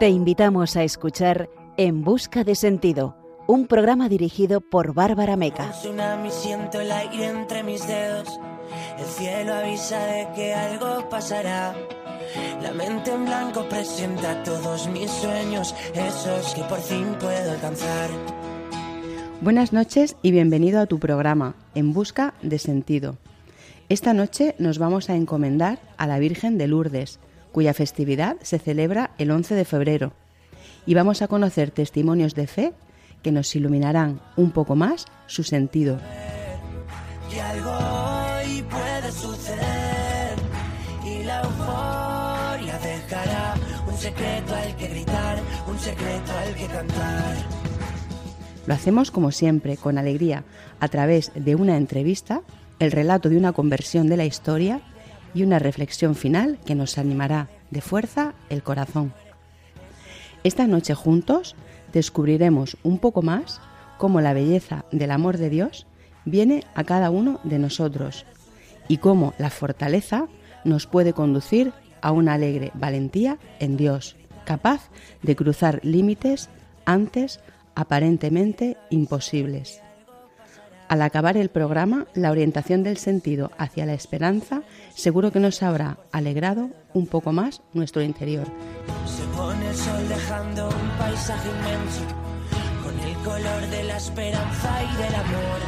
Te invitamos a escuchar En Busca de Sentido, un programa dirigido por Bárbara Meca. siento el aire entre mis dedos. El cielo avisa de que algo pasará. La mente en blanco presenta todos mis sueños, esos que por fin puedo alcanzar. Buenas noches y bienvenido a tu programa En Busca de Sentido. Esta noche nos vamos a encomendar a la Virgen de Lourdes cuya festividad se celebra el 11 de febrero. Y vamos a conocer testimonios de fe que nos iluminarán un poco más su sentido. puede suceder y la euforia dejará un secreto al que gritar, un secreto al que cantar. Lo hacemos como siempre, con alegría, a través de una entrevista, el relato de una conversión de la historia y una reflexión final que nos animará de fuerza el corazón. Esta noche juntos descubriremos un poco más cómo la belleza del amor de Dios viene a cada uno de nosotros y cómo la fortaleza nos puede conducir a una alegre valentía en Dios, capaz de cruzar límites antes aparentemente imposibles. Al acabar el programa, la orientación del sentido hacia la esperanza seguro que nos habrá alegrado un poco más nuestro interior. Se pone el sol dejando un paisaje inmenso, con el color de la esperanza y del amor.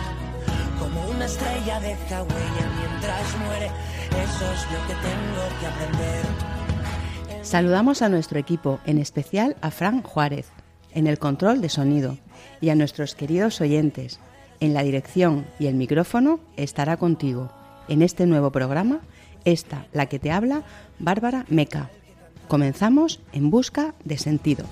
Como una estrella deja huella mientras muere, eso es lo que tengo que aprender. Saludamos a nuestro equipo, en especial a Fran Juárez, en el control de sonido, y a nuestros queridos oyentes, en la dirección y el micrófono estará contigo en este nuevo programa, esta, la que te habla, Bárbara Meca. Comenzamos en busca de sentido.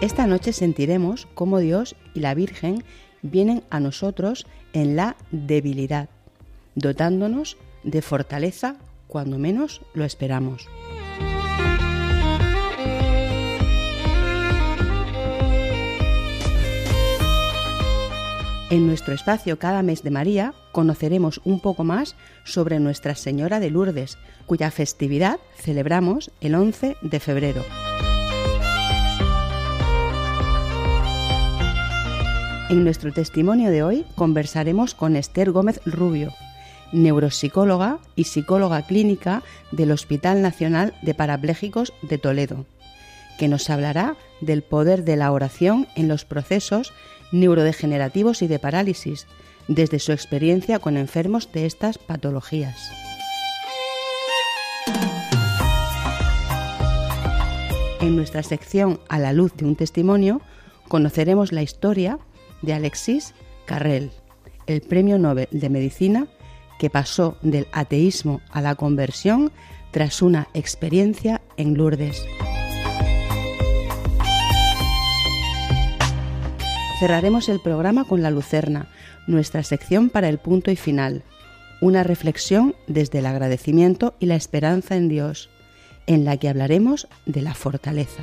Esta noche sentiremos cómo Dios y la Virgen vienen a nosotros en la debilidad, dotándonos de fortaleza cuando menos lo esperamos. En nuestro espacio Cada mes de María conoceremos un poco más sobre Nuestra Señora de Lourdes, cuya festividad celebramos el 11 de febrero. En nuestro testimonio de hoy conversaremos con Esther Gómez Rubio, neuropsicóloga y psicóloga clínica del Hospital Nacional de Parapléjicos de Toledo, que nos hablará del poder de la oración en los procesos neurodegenerativos y de parálisis, desde su experiencia con enfermos de estas patologías. En nuestra sección A la luz de un testimonio conoceremos la historia de Alexis Carrel, el premio Nobel de Medicina que pasó del ateísmo a la conversión tras una experiencia en Lourdes. Cerraremos el programa con la Lucerna, nuestra sección para el punto y final, una reflexión desde el agradecimiento y la esperanza en Dios, en la que hablaremos de la fortaleza.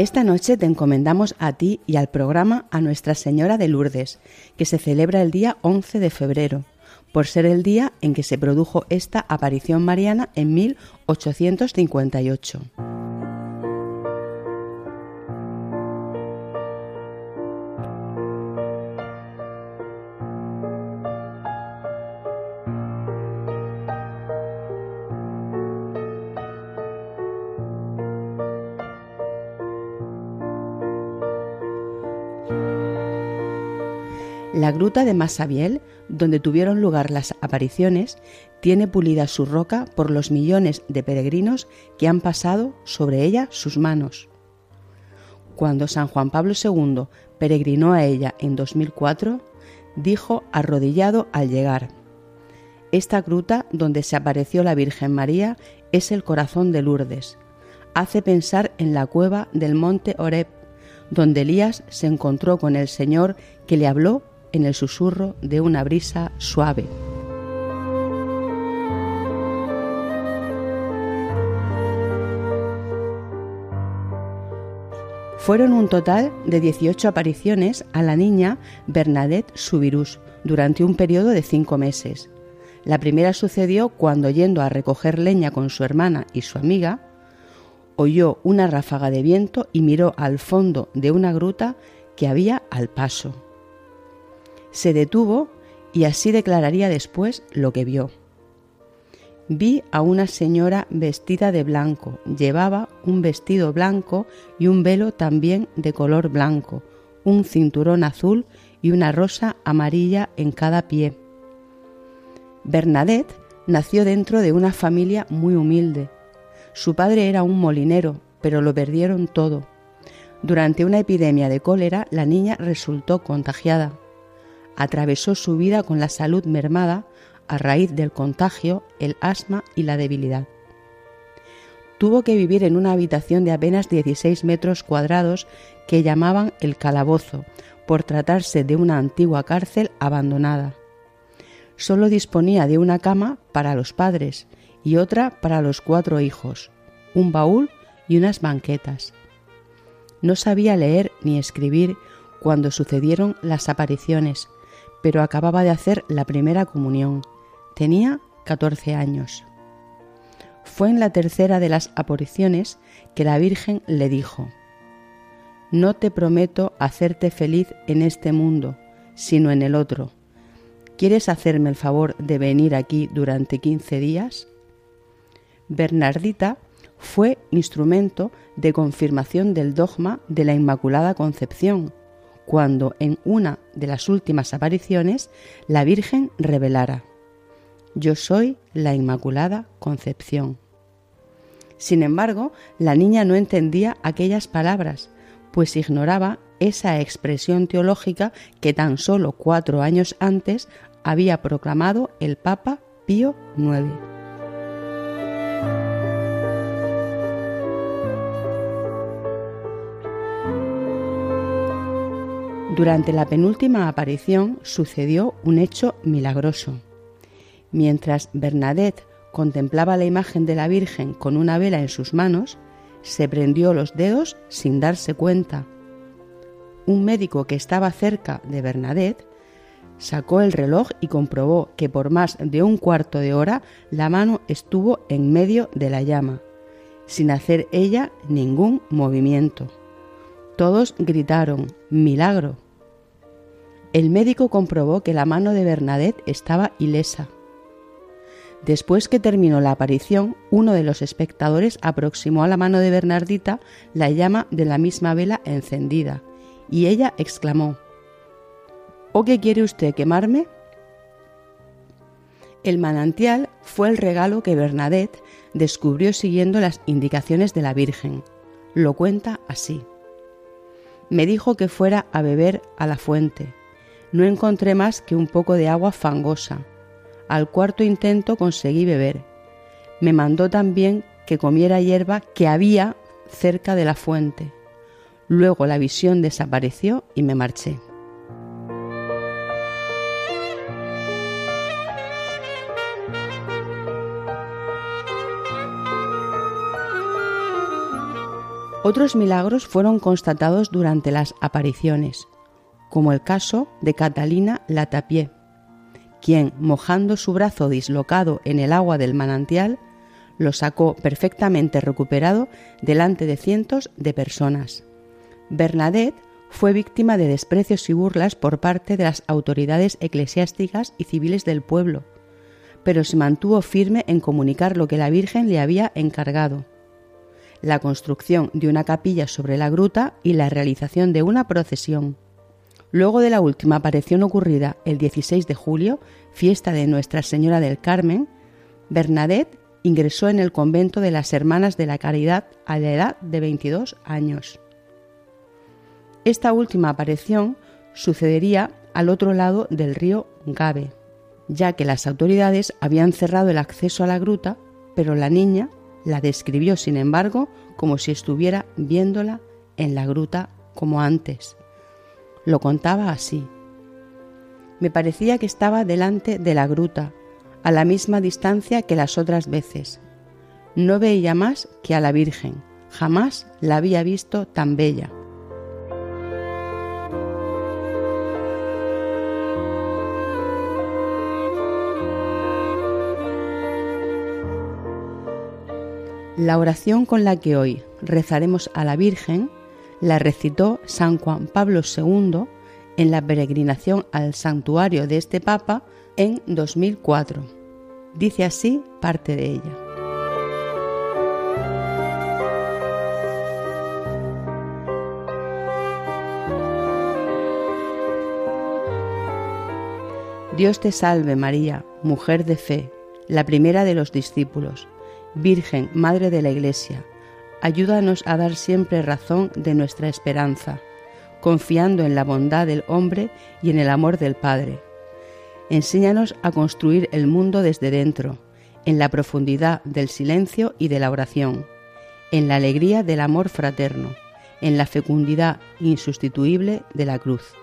Esta noche te encomendamos a ti y al programa a Nuestra Señora de Lourdes, que se celebra el día 11 de febrero, por ser el día en que se produjo esta aparición mariana en 1858. La gruta de Masabiel, donde tuvieron lugar las apariciones, tiene pulida su roca por los millones de peregrinos que han pasado sobre ella sus manos. Cuando San Juan Pablo II peregrinó a ella en 2004, dijo arrodillado al llegar, Esta gruta donde se apareció la Virgen María es el corazón de Lourdes. Hace pensar en la cueva del monte Oreb, donde Elías se encontró con el Señor que le habló en el susurro de una brisa suave. Fueron un total de 18 apariciones a la niña Bernadette Subirus durante un periodo de cinco meses. La primera sucedió cuando, yendo a recoger leña con su hermana y su amiga, oyó una ráfaga de viento y miró al fondo de una gruta que había al paso se detuvo y así declararía después lo que vio. Vi a una señora vestida de blanco, llevaba un vestido blanco y un velo también de color blanco, un cinturón azul y una rosa amarilla en cada pie. Bernadette nació dentro de una familia muy humilde. Su padre era un molinero, pero lo perdieron todo. Durante una epidemia de cólera, la niña resultó contagiada atravesó su vida con la salud mermada a raíz del contagio, el asma y la debilidad. Tuvo que vivir en una habitación de apenas 16 metros cuadrados que llamaban el calabozo, por tratarse de una antigua cárcel abandonada. Solo disponía de una cama para los padres y otra para los cuatro hijos, un baúl y unas banquetas. No sabía leer ni escribir cuando sucedieron las apariciones, pero acababa de hacer la primera comunión. Tenía 14 años. Fue en la tercera de las apariciones que la Virgen le dijo, No te prometo hacerte feliz en este mundo, sino en el otro. ¿Quieres hacerme el favor de venir aquí durante 15 días? Bernardita fue instrumento de confirmación del dogma de la Inmaculada Concepción, cuando en una de las últimas apariciones la Virgen revelara, Yo soy la Inmaculada Concepción. Sin embargo, la niña no entendía aquellas palabras, pues ignoraba esa expresión teológica que tan solo cuatro años antes había proclamado el Papa Pío IX. Durante la penúltima aparición sucedió un hecho milagroso. Mientras Bernadette contemplaba la imagen de la Virgen con una vela en sus manos, se prendió los dedos sin darse cuenta. Un médico que estaba cerca de Bernadette sacó el reloj y comprobó que por más de un cuarto de hora la mano estuvo en medio de la llama, sin hacer ella ningún movimiento. Todos gritaron, milagro. El médico comprobó que la mano de Bernadette estaba ilesa. Después que terminó la aparición, uno de los espectadores aproximó a la mano de Bernardita la llama de la misma vela encendida, y ella exclamó ¿O qué quiere usted quemarme? El manantial fue el regalo que Bernadette descubrió siguiendo las indicaciones de la Virgen. Lo cuenta así me dijo que fuera a beber a la fuente. No encontré más que un poco de agua fangosa. Al cuarto intento conseguí beber. Me mandó también que comiera hierba que había cerca de la fuente. Luego la visión desapareció y me marché. Otros milagros fueron constatados durante las apariciones, como el caso de Catalina Latapié, quien, mojando su brazo dislocado en el agua del manantial, lo sacó perfectamente recuperado delante de cientos de personas. Bernadette fue víctima de desprecios y burlas por parte de las autoridades eclesiásticas y civiles del pueblo, pero se mantuvo firme en comunicar lo que la Virgen le había encargado la construcción de una capilla sobre la gruta y la realización de una procesión. Luego de la última aparición ocurrida el 16 de julio, fiesta de Nuestra Señora del Carmen, Bernadette ingresó en el convento de las Hermanas de la Caridad a la edad de 22 años. Esta última aparición sucedería al otro lado del río Gabe, ya que las autoridades habían cerrado el acceso a la gruta, pero la niña la describió, sin embargo, como si estuviera viéndola en la gruta como antes. Lo contaba así. Me parecía que estaba delante de la gruta, a la misma distancia que las otras veces. No veía más que a la Virgen. Jamás la había visto tan bella. La oración con la que hoy rezaremos a la Virgen la recitó San Juan Pablo II en la peregrinación al santuario de este Papa en 2004. Dice así parte de ella. Dios te salve María, mujer de fe, la primera de los discípulos Virgen, Madre de la Iglesia, ayúdanos a dar siempre razón de nuestra esperanza, confiando en la bondad del hombre y en el amor del Padre. Enséñanos a construir el mundo desde dentro, en la profundidad del silencio y de la oración, en la alegría del amor fraterno, en la fecundidad insustituible de la cruz.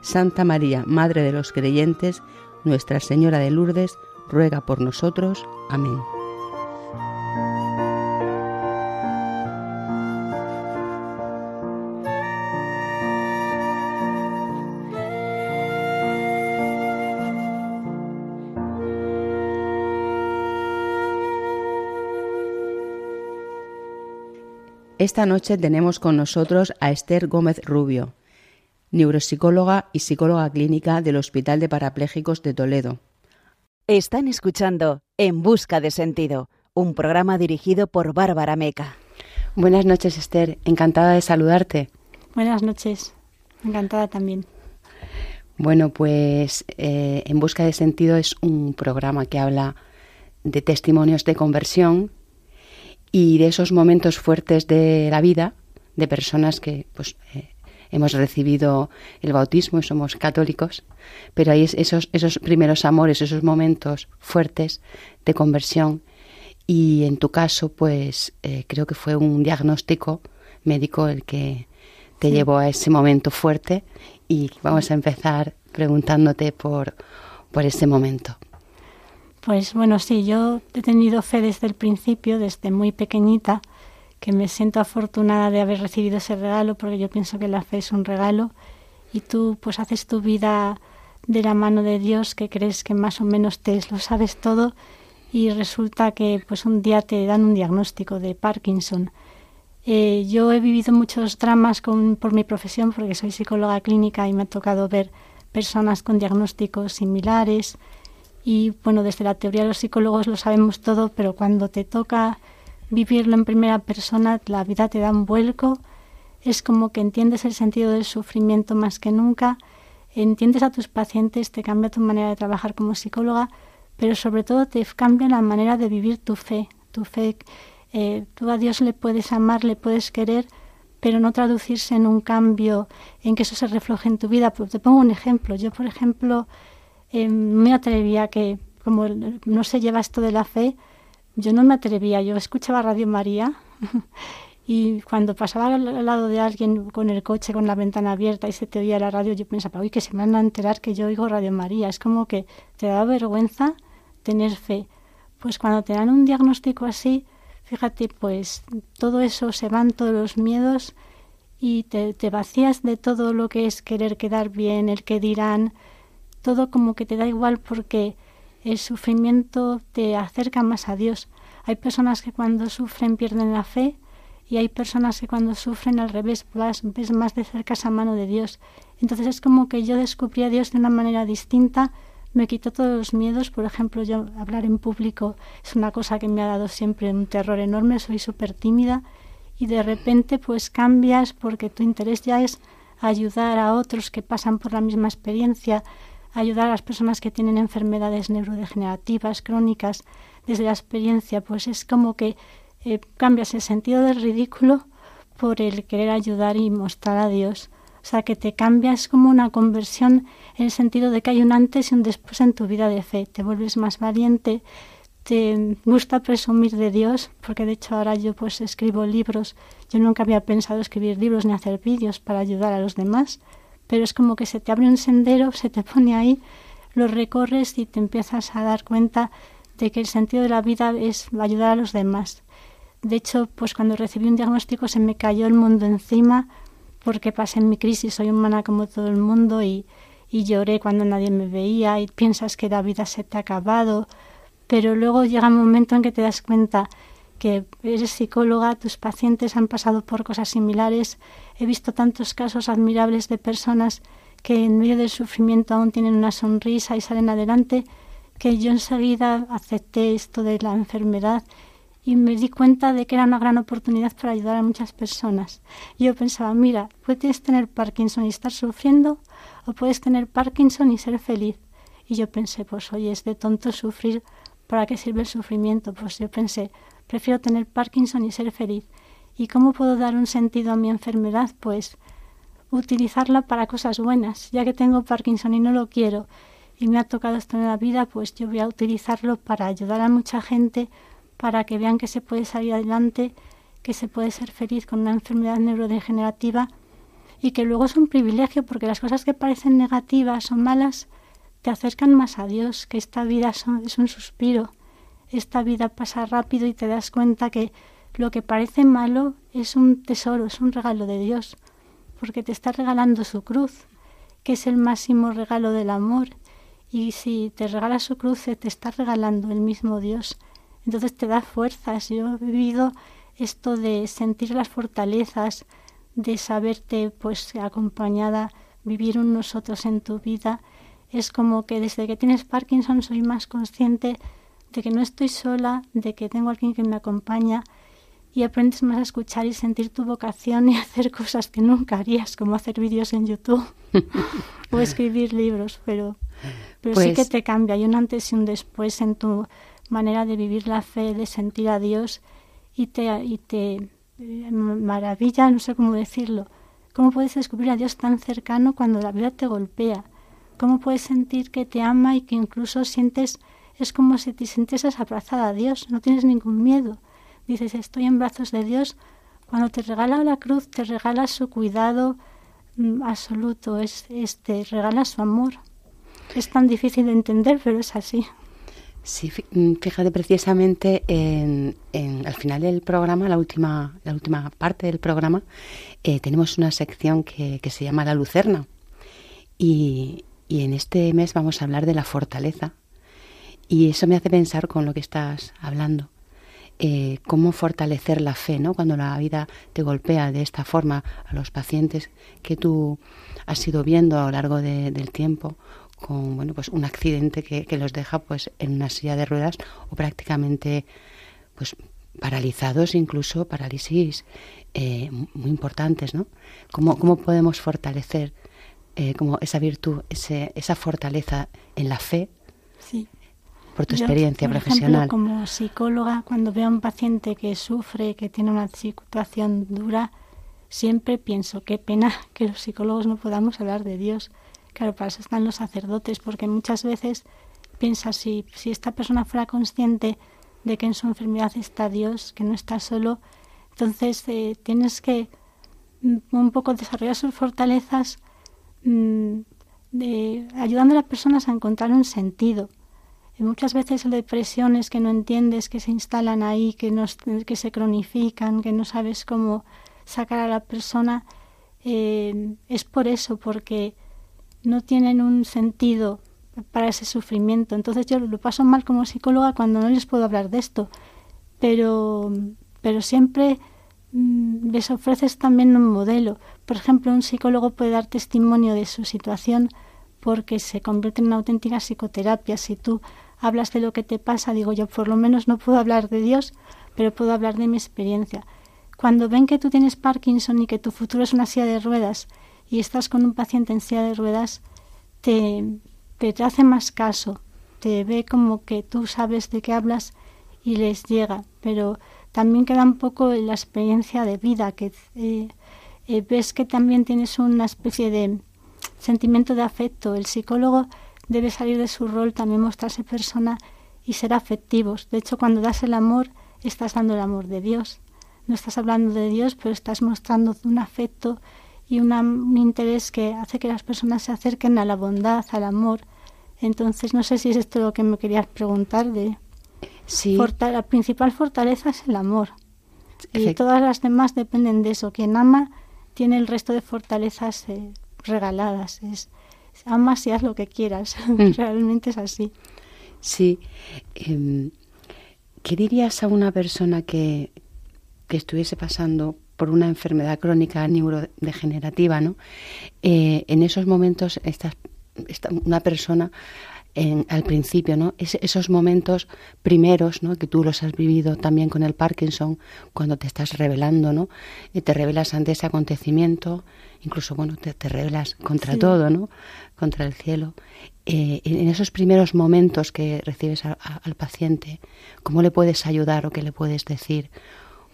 Santa María, Madre de los creyentes, Nuestra Señora de Lourdes, ruega por nosotros. Amén. Esta noche tenemos con nosotros a Esther Gómez Rubio, neuropsicóloga y psicóloga clínica del Hospital de Parapléjicos de Toledo. Están escuchando En Busca de Sentido, un programa dirigido por Bárbara Meca. Buenas noches, Esther. Encantada de saludarte. Buenas noches. Encantada también. Bueno, pues eh, En Busca de Sentido es un programa que habla de testimonios de conversión y de esos momentos fuertes de la vida de personas que pues eh, hemos recibido el bautismo y somos católicos, pero hay esos, esos primeros amores, esos momentos fuertes de conversión. Y en tu caso pues eh, creo que fue un diagnóstico médico el que te llevó a ese momento fuerte. Y vamos a empezar preguntándote por, por ese momento. Pues bueno, sí, yo he tenido fe desde el principio, desde muy pequeñita, que me siento afortunada de haber recibido ese regalo, porque yo pienso que la fe es un regalo y tú pues haces tu vida de la mano de Dios, que crees que más o menos te lo sabes todo y resulta que pues un día te dan un diagnóstico de Parkinson. Eh, yo he vivido muchos dramas con, por mi profesión, porque soy psicóloga clínica y me ha tocado ver personas con diagnósticos similares, y bueno, desde la teoría de los psicólogos lo sabemos todo, pero cuando te toca vivirlo en primera persona, la vida te da un vuelco, es como que entiendes el sentido del sufrimiento más que nunca, entiendes a tus pacientes, te cambia tu manera de trabajar como psicóloga, pero sobre todo te cambia la manera de vivir tu fe. Tu fe, eh, tú a Dios le puedes amar, le puedes querer, pero no traducirse en un cambio, en que eso se refleje en tu vida. Pues te pongo un ejemplo. Yo, por ejemplo, eh, me atrevía que, como no se lleva esto de la fe, yo no me atrevía. Yo escuchaba Radio María y cuando pasaba al lado de alguien con el coche con la ventana abierta y se te oía la radio, yo pensaba, uy, que se me van a enterar que yo oigo Radio María. Es como que te da vergüenza tener fe. Pues cuando te dan un diagnóstico así, fíjate, pues todo eso se van, todos los miedos y te, te vacías de todo lo que es querer quedar bien, el que dirán, todo como que te da igual porque el sufrimiento te acerca más a Dios. Hay personas que cuando sufren pierden la fe y hay personas que cuando sufren al revés ves más de cerca esa mano de Dios. Entonces es como que yo descubrí a Dios de una manera distinta, me quitó todos los miedos, por ejemplo, yo hablar en público es una cosa que me ha dado siempre un terror enorme, soy súper tímida y de repente pues cambias porque tu interés ya es ayudar a otros que pasan por la misma experiencia, ayudar a las personas que tienen enfermedades neurodegenerativas, crónicas, desde la experiencia, pues es como que eh, cambias el sentido del ridículo por el querer ayudar y mostrar a Dios. O sea, que te cambias como una conversión en el sentido de que hay un antes y un después en tu vida de fe. Te vuelves más valiente, te gusta presumir de Dios, porque de hecho ahora yo pues escribo libros. Yo nunca había pensado escribir libros ni hacer vídeos para ayudar a los demás, pero es como que se te abre un sendero, se te pone ahí, lo recorres y te empiezas a dar cuenta de que el sentido de la vida es ayudar a los demás. De hecho, pues cuando recibí un diagnóstico se me cayó el mundo encima porque pasé en mi crisis, soy humana como todo el mundo y, y lloré cuando nadie me veía y piensas que la vida se te ha acabado, pero luego llega un momento en que te das cuenta que eres psicóloga, tus pacientes han pasado por cosas similares, he visto tantos casos admirables de personas que en medio del sufrimiento aún tienen una sonrisa y salen adelante, que yo enseguida acepté esto de la enfermedad y me di cuenta de que era una gran oportunidad para ayudar a muchas personas. Yo pensaba, mira, puedes tener Parkinson y estar sufriendo o puedes tener Parkinson y ser feliz. Y yo pensé, pues oye, es de tonto sufrir, ¿para qué sirve el sufrimiento? Pues yo pensé, prefiero tener Parkinson y ser feliz. ¿Y cómo puedo dar un sentido a mi enfermedad? Pues utilizarla para cosas buenas. Ya que tengo Parkinson y no lo quiero y me ha tocado esto en la vida, pues yo voy a utilizarlo para ayudar a mucha gente para que vean que se puede salir adelante, que se puede ser feliz con una enfermedad neurodegenerativa y que luego es un privilegio porque las cosas que parecen negativas o malas te acercan más a Dios, que esta vida es un suspiro, esta vida pasa rápido y te das cuenta que lo que parece malo es un tesoro, es un regalo de Dios, porque te está regalando su cruz, que es el máximo regalo del amor, y si te regala su cruz te está regalando el mismo Dios entonces te da fuerzas. Yo he vivido esto de sentir las fortalezas, de saberte pues acompañada, vivir un nosotros en tu vida. Es como que desde que tienes Parkinson soy más consciente de que no estoy sola, de que tengo alguien que me acompaña y aprendes más a escuchar y sentir tu vocación y hacer cosas que nunca harías, como hacer vídeos en YouTube o escribir libros, pero, pero sí que pues te cambia. Hay un antes y un después en tu manera de vivir la fe, de sentir a Dios y te, y te eh, maravilla, no sé cómo decirlo. ¿Cómo puedes descubrir a Dios tan cercano cuando la vida te golpea? ¿Cómo puedes sentir que te ama y que incluso sientes, es como si te sintieses abrazada a Dios, no tienes ningún miedo? Dices, estoy en brazos de Dios. Cuando te regala la cruz, te regala su cuidado mm, absoluto, es, este, regala su amor. Es tan difícil de entender, pero es así. Sí, mm, fíjate precisamente en, al final del programa, la última, la última parte del programa, eh, tenemos una sección que, que, se llama La Lucerna. Y, y, en este mes vamos a hablar de la fortaleza. Y eso me hace pensar con lo que estás hablando. Eh, cómo fortalecer la fe, ¿no? Cuando la vida te golpea de esta forma a los pacientes que tú has ido viendo a lo largo del tiempo con bueno pues un accidente que, que, los deja pues en una silla de ruedas o prácticamente pues paralizados incluso parálisis eh, muy importantes no cómo, cómo podemos fortalecer eh, como esa virtud ese, esa fortaleza en la fe sí. Por tu experiencia por profesional ejemplo, como psicóloga cuando veo a un paciente que sufre que tiene una situación dura siempre pienso qué pena que los psicólogos no podamos hablar de Dios Claro, para eso están los sacerdotes, porque muchas veces piensas, si, si esta persona fuera consciente de que en su enfermedad está Dios, que no está solo, entonces eh, tienes que mm, un poco desarrollar sus fortalezas mm, de, ayudando a las personas a encontrar un sentido. Y muchas veces la depresiones que no entiendes, que se instalan ahí, que, no, que se cronifican, que no sabes cómo sacar a la persona, eh, es por eso, porque no tienen un sentido para ese sufrimiento. Entonces yo lo paso mal como psicóloga cuando no les puedo hablar de esto, pero, pero siempre mm, les ofreces también un modelo. Por ejemplo, un psicólogo puede dar testimonio de su situación porque se convierte en una auténtica psicoterapia. Si tú hablas de lo que te pasa, digo yo, por lo menos no puedo hablar de Dios, pero puedo hablar de mi experiencia. Cuando ven que tú tienes Parkinson y que tu futuro es una silla de ruedas y estás con un paciente en silla de ruedas, te, te, hace más caso, te ve como que tú sabes de qué hablas y les llega, pero también queda un poco la experiencia de vida, que eh, eh, ves que también tienes una especie de sentimiento de afecto. El psicólogo debe salir de su rol, también mostrarse persona y ser afectivos. De hecho, cuando das el amor, estás dando el amor de Dios. No estás hablando de Dios, pero estás mostrando un afecto y un interés que hace que las personas se acerquen a la bondad, al amor. Entonces, no sé si es esto lo que me querías preguntar de... Sí. la principal fortaleza es el amor. Y todas las demás dependen de eso. Quien ama tiene el resto de fortalezas eh, regaladas. Es, amas y haz lo que quieras. Mm. Realmente es así. Sí. Em, ¿Qué dirías a una persona que, que estuviese pasando por una enfermedad crónica neurodegenerativa, ¿no? Eh, en esos momentos, esta, una persona al principio, ¿no? esos momentos primeros, ¿no? Que tú los has vivido también con el Parkinson, cuando te estás revelando, ¿no? Y te revelas ante ese acontecimiento, incluso, bueno, te, te revelas contra todo, ¿no? Contra el cielo. Eh, en esos primeros momentos que recibes al paciente, ¿cómo le puedes ayudar o qué le puedes decir?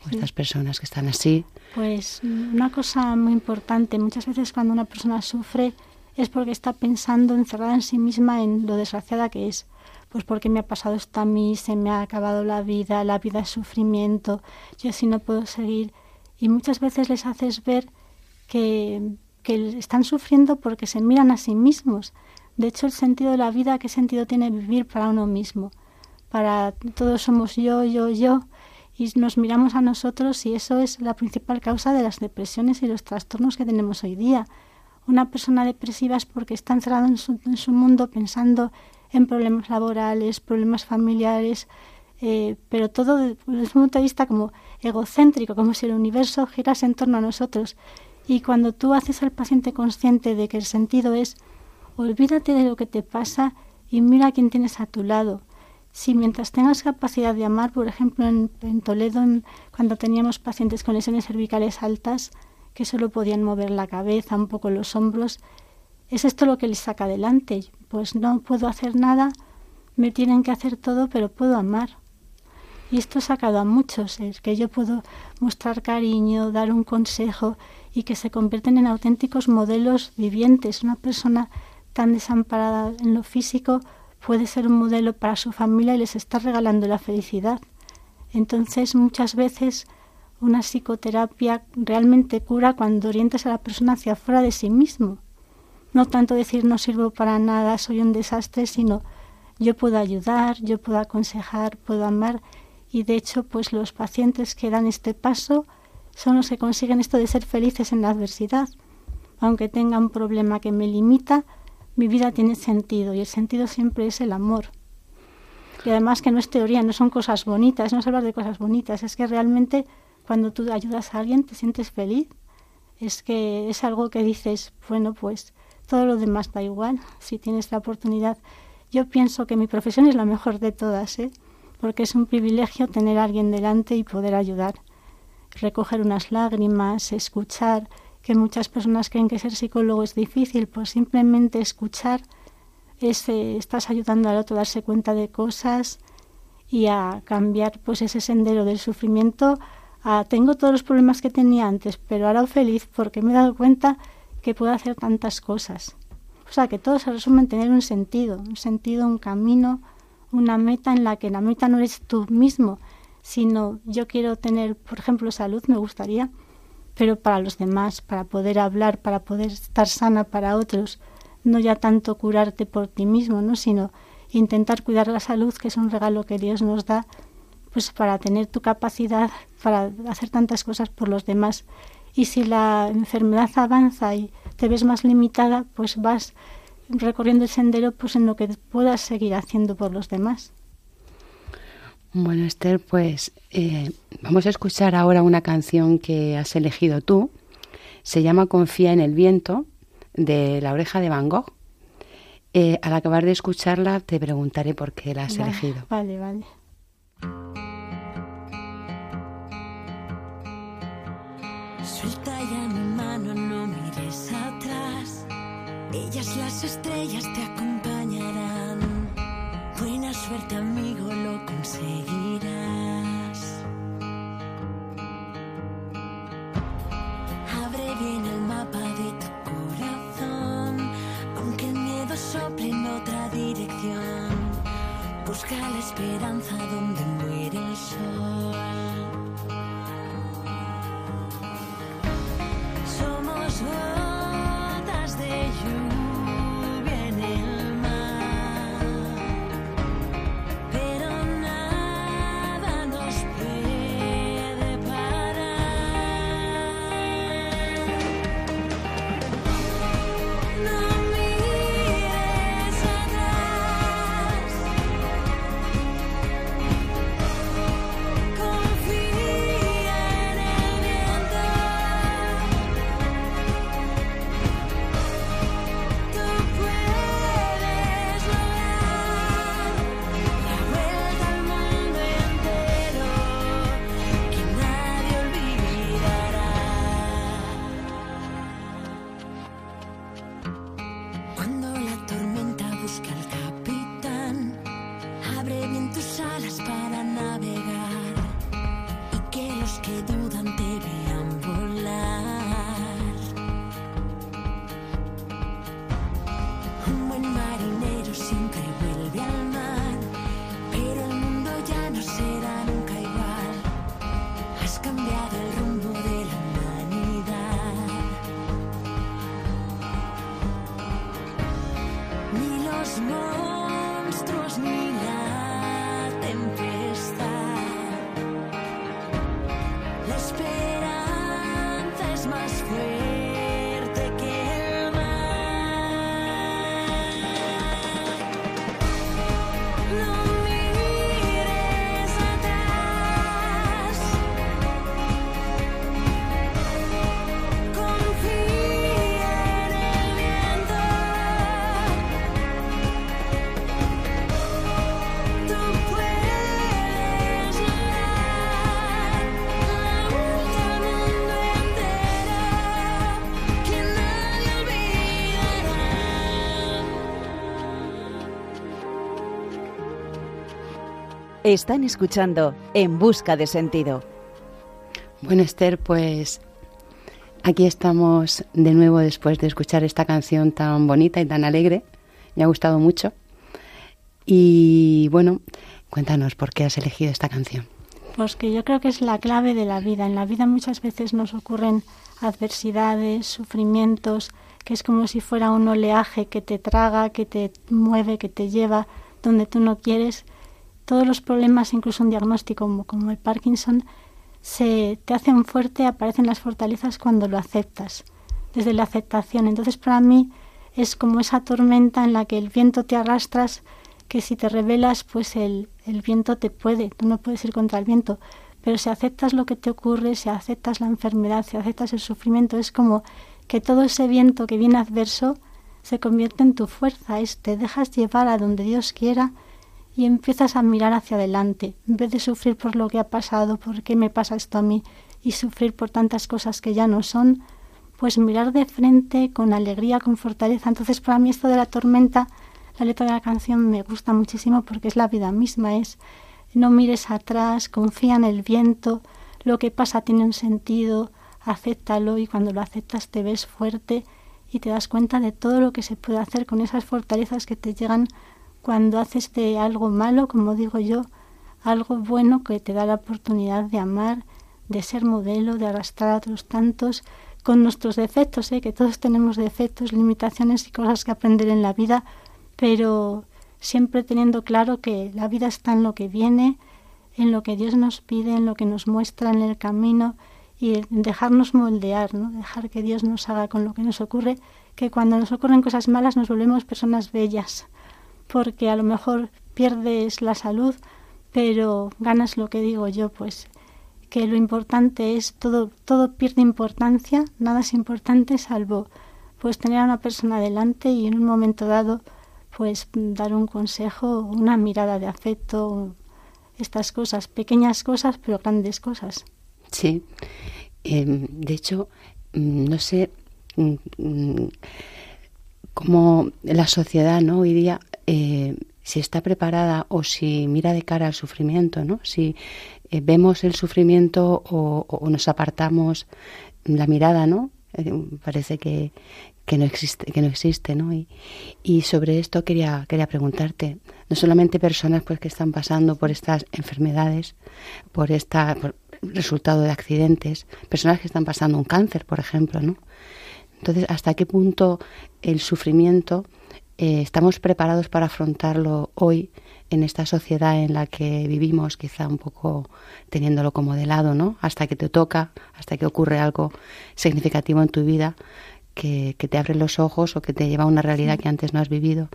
a estas personas que están así. Pues una cosa muy importante, muchas veces cuando una persona sufre, es porque está pensando encerrada en sí misma en lo desgraciada que es. Pues porque me ha pasado esto a mí, se me ha acabado la vida, la vida es sufrimiento, yo así no puedo seguir. Y muchas veces les haces ver que, que están sufriendo porque se miran a sí mismos. De hecho, el sentido de la vida, ¿qué sentido tiene vivir para uno mismo? Para todos somos yo, yo, yo, y nos miramos a nosotros y eso es la principal causa de las depresiones y los trastornos que tenemos hoy día una persona depresiva es porque está encerrado en su, en su mundo pensando en problemas laborales, problemas familiares, eh, pero todo desde un punto de vista como egocéntrico, como si el universo girase en torno a nosotros. Y cuando tú haces al paciente consciente de que el sentido es olvídate de lo que te pasa y mira a quién tienes a tu lado. Si mientras tengas capacidad de amar, por ejemplo en, Toledo, cuando teníamos pacientes con lesiones cervicales altas, que solo podían mover la cabeza, un poco los hombros. ¿Es esto lo que les saca adelante? Pues no puedo hacer nada, me tienen que hacer todo, pero puedo amar. Y esto ha sacado a muchos, es que yo puedo mostrar cariño, dar un consejo y que se convierten en auténticos modelos vivientes. Una persona tan desamparada en lo físico puede ser un modelo para su familia y les está regalando la felicidad. Entonces muchas veces una psicoterapia realmente cura cuando orientas a la persona hacia afuera de sí mismo. No tanto decir no sirvo para nada, soy un desastre, sino yo puedo ayudar, yo puedo aconsejar, puedo amar y de hecho pues los pacientes que dan este paso son los que consiguen esto de ser felices en la adversidad. Aunque tenga un problema que me limita, mi vida tiene sentido y el sentido siempre es el amor. Y además que no es teoría, no son cosas bonitas, no es hablar de cosas bonitas, es que realmente cuando tú ayudas a alguien te sientes feliz. Es que es algo que dices, bueno, pues todo lo demás da igual si tienes la oportunidad. Yo pienso que mi profesión es la mejor de todas, ¿eh? porque es un privilegio tener a alguien delante y poder ayudar. Recoger unas lágrimas, escuchar, que muchas personas creen que ser psicólogo es difícil, pues simplemente escuchar es, eh, estás ayudando al otro a darse cuenta de cosas y a cambiar pues ese sendero del sufrimiento Ah, tengo todos los problemas que tenía antes, pero ahora feliz porque me he dado cuenta que puedo hacer tantas cosas. O sea, que todo se resume en tener un sentido, un sentido, un camino, una meta en la que la meta no eres tú mismo, sino yo quiero tener, por ejemplo, salud, me gustaría, pero para los demás, para poder hablar, para poder estar sana para otros, no ya tanto curarte por ti mismo, ¿no? sino intentar cuidar la salud, que es un regalo que Dios nos da pues para tener tu capacidad para hacer tantas cosas por los demás. Y si la enfermedad avanza y te ves más limitada, pues vas recorriendo el sendero, pues en lo que puedas seguir haciendo por los demás. Bueno, Esther, pues eh, vamos a escuchar ahora una canción que has elegido tú. Se llama Confía en el viento, de La oreja de Van Gogh. Eh, al acabar de escucharla te preguntaré por qué la has elegido. Vale, vale. Suelta ya mi mano, no mires atrás. Ellas las estrellas te acompañarán. Buena suerte amigo, lo conseguirás. Abre bien el mapa de tu corazón, aunque el miedo sople en otra dirección. Busca la esperanza donde muere el sol. Somos gotas de lluvia Están escuchando En Busca de Sentido. Bueno, Esther, pues aquí estamos de nuevo después de escuchar esta canción tan bonita y tan alegre. Me ha gustado mucho. Y bueno, cuéntanos por qué has elegido esta canción. Pues que yo creo que es la clave de la vida. En la vida muchas veces nos ocurren adversidades, sufrimientos, que es como si fuera un oleaje que te traga, que te mueve, que te lleva donde tú no quieres. Todos los problemas, incluso un diagnóstico como, el Parkinson, se te hacen fuerte, aparecen las fortalezas cuando lo aceptas, desde la aceptación. Entonces para mí es como esa tormenta en la que el viento te arrastras, que si te rebelas, pues el, el viento te puede, tú no puedes ir contra el viento, pero si aceptas lo que te ocurre, si aceptas la enfermedad, si aceptas el sufrimiento, es como que todo ese viento que viene adverso se convierte en tu fuerza, es te dejas llevar a donde Dios quiera y empiezas a mirar hacia adelante, en vez de sufrir por lo que ha pasado, por qué me pasa esto a mí, y sufrir por tantas cosas que ya no son, pues mirar de frente con alegría, con fortaleza. Entonces para mí esto de la tormenta, la letra de la canción me gusta muchísimo porque es la vida misma, es no mires atrás, confía en el viento, lo que pasa tiene un sentido, acéptalo y cuando lo aceptas te ves fuerte y te das cuenta de todo lo que se puede hacer con esas fortalezas que te llegan cuando haces de algo malo, como digo yo, algo bueno que te da la oportunidad de amar, de ser modelo, de arrastrar a otros tantos, con nuestros defectos, ¿eh? que todos tenemos defectos, limitaciones y cosas que aprender en la vida, pero siempre teniendo claro que la vida está en lo que viene, en lo que Dios nos pide, en lo que nos muestra en el camino y dejarnos moldear, ¿no? dejar que Dios nos haga con lo que nos ocurre, que cuando nos ocurren cosas malas nos volvemos personas bellas, porque a lo mejor pierdes la salud, pero ganas lo que digo yo, pues que lo importante es todo todo pierde importancia, nada es importante salvo pues tener a una persona delante y en un momento dado pues dar un consejo, una mirada de afecto, estas cosas, pequeñas cosas pero grandes cosas. Sí, em, de hecho, mm, no sé mm, mm, cómo la sociedad no hoy día eh, si está preparada o si mira de cara al sufrimiento, ¿no? Si eh, vemos el sufrimiento o, nos apartamos la mirada, ¿no? Eh, parece que, no existe, que no existe, ¿no? Y, y, sobre esto quería, quería preguntarte, no solamente personas pues que están pasando por estas enfermedades, por esta resultado de accidentes, personas que están pasando un cáncer, por ejemplo, ¿no? Entonces, ¿hasta qué punto el sufrimiento eh, estamos preparados para afrontarlo hoy en esta sociedad en la que vivimos, quizá un poco teniéndolo como de lado, ¿no? Hasta que te toca, hasta que ocurre algo significativo en tu vida que, te abre los ojos o que te lleva a una realidad que antes no has vivido.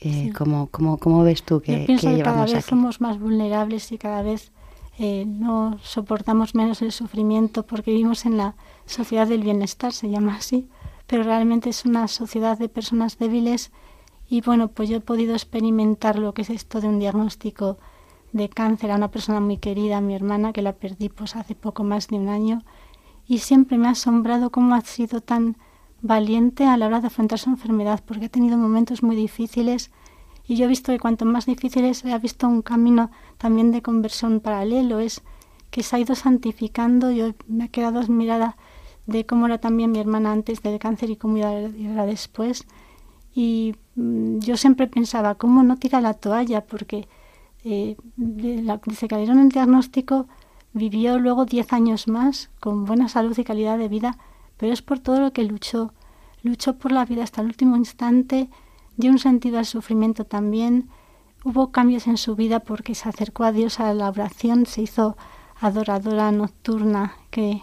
Eh, ¿cómo, ves tú que, Yo pienso que, cada vez somos más vulnerables y cada vez eh, no soportamos menos el sufrimiento porque vivimos en la sociedad del bienestar, se llama así pero realmente es una sociedad de personas débiles y bueno, pues yo he podido experimentar lo que es esto de un diagnóstico de cáncer a una persona muy querida, mi hermana, que la perdí pues hace poco más de un año. Y siempre me ha asombrado cómo ha sido tan valiente a la hora de afrontar su enfermedad, porque ha tenido momentos muy difíciles. Y yo he visto que cuanto más difíciles ha visto un camino también de conversión paralelo, es que se ha ido santificando, yo me he quedado admirada de cómo era también mi hermana antes del cáncer y cómo era después. Y mm, yo siempre pensaba, ¿cómo no tira la toalla? Porque eh, desde que dieron el diagnóstico vivió luego 10 años más con buena salud y calidad de vida, pero es por todo lo que luchó. Luchó por la vida hasta el último instante, dio un sentido al sufrimiento también. Hubo cambios en su vida porque se acercó a Dios a la oración, se hizo adoradora nocturna, que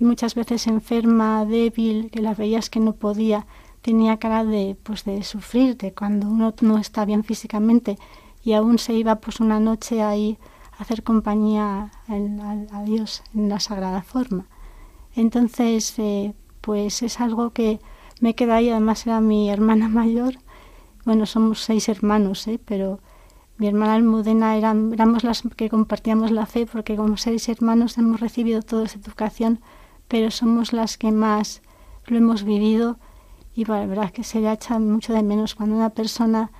muchas veces enferma, débil, que la veías que no podía, tenía cara de pues de sufrir, de cuando uno no está bien físicamente y aún se iba pues una noche ahí a hacer compañía a, Dios en la sagrada forma. Entonces, eh, pues es algo que me queda ahí, además era mi hermana mayor, bueno, somos seis hermanos, ¿eh? pero mi hermana Almudena eran, éramos las que compartíamos la fe porque como seis hermanos hemos recibido toda esa educación pero somos las que más lo hemos vivido y la verdad es que se le echa mucho de menos cuando una persona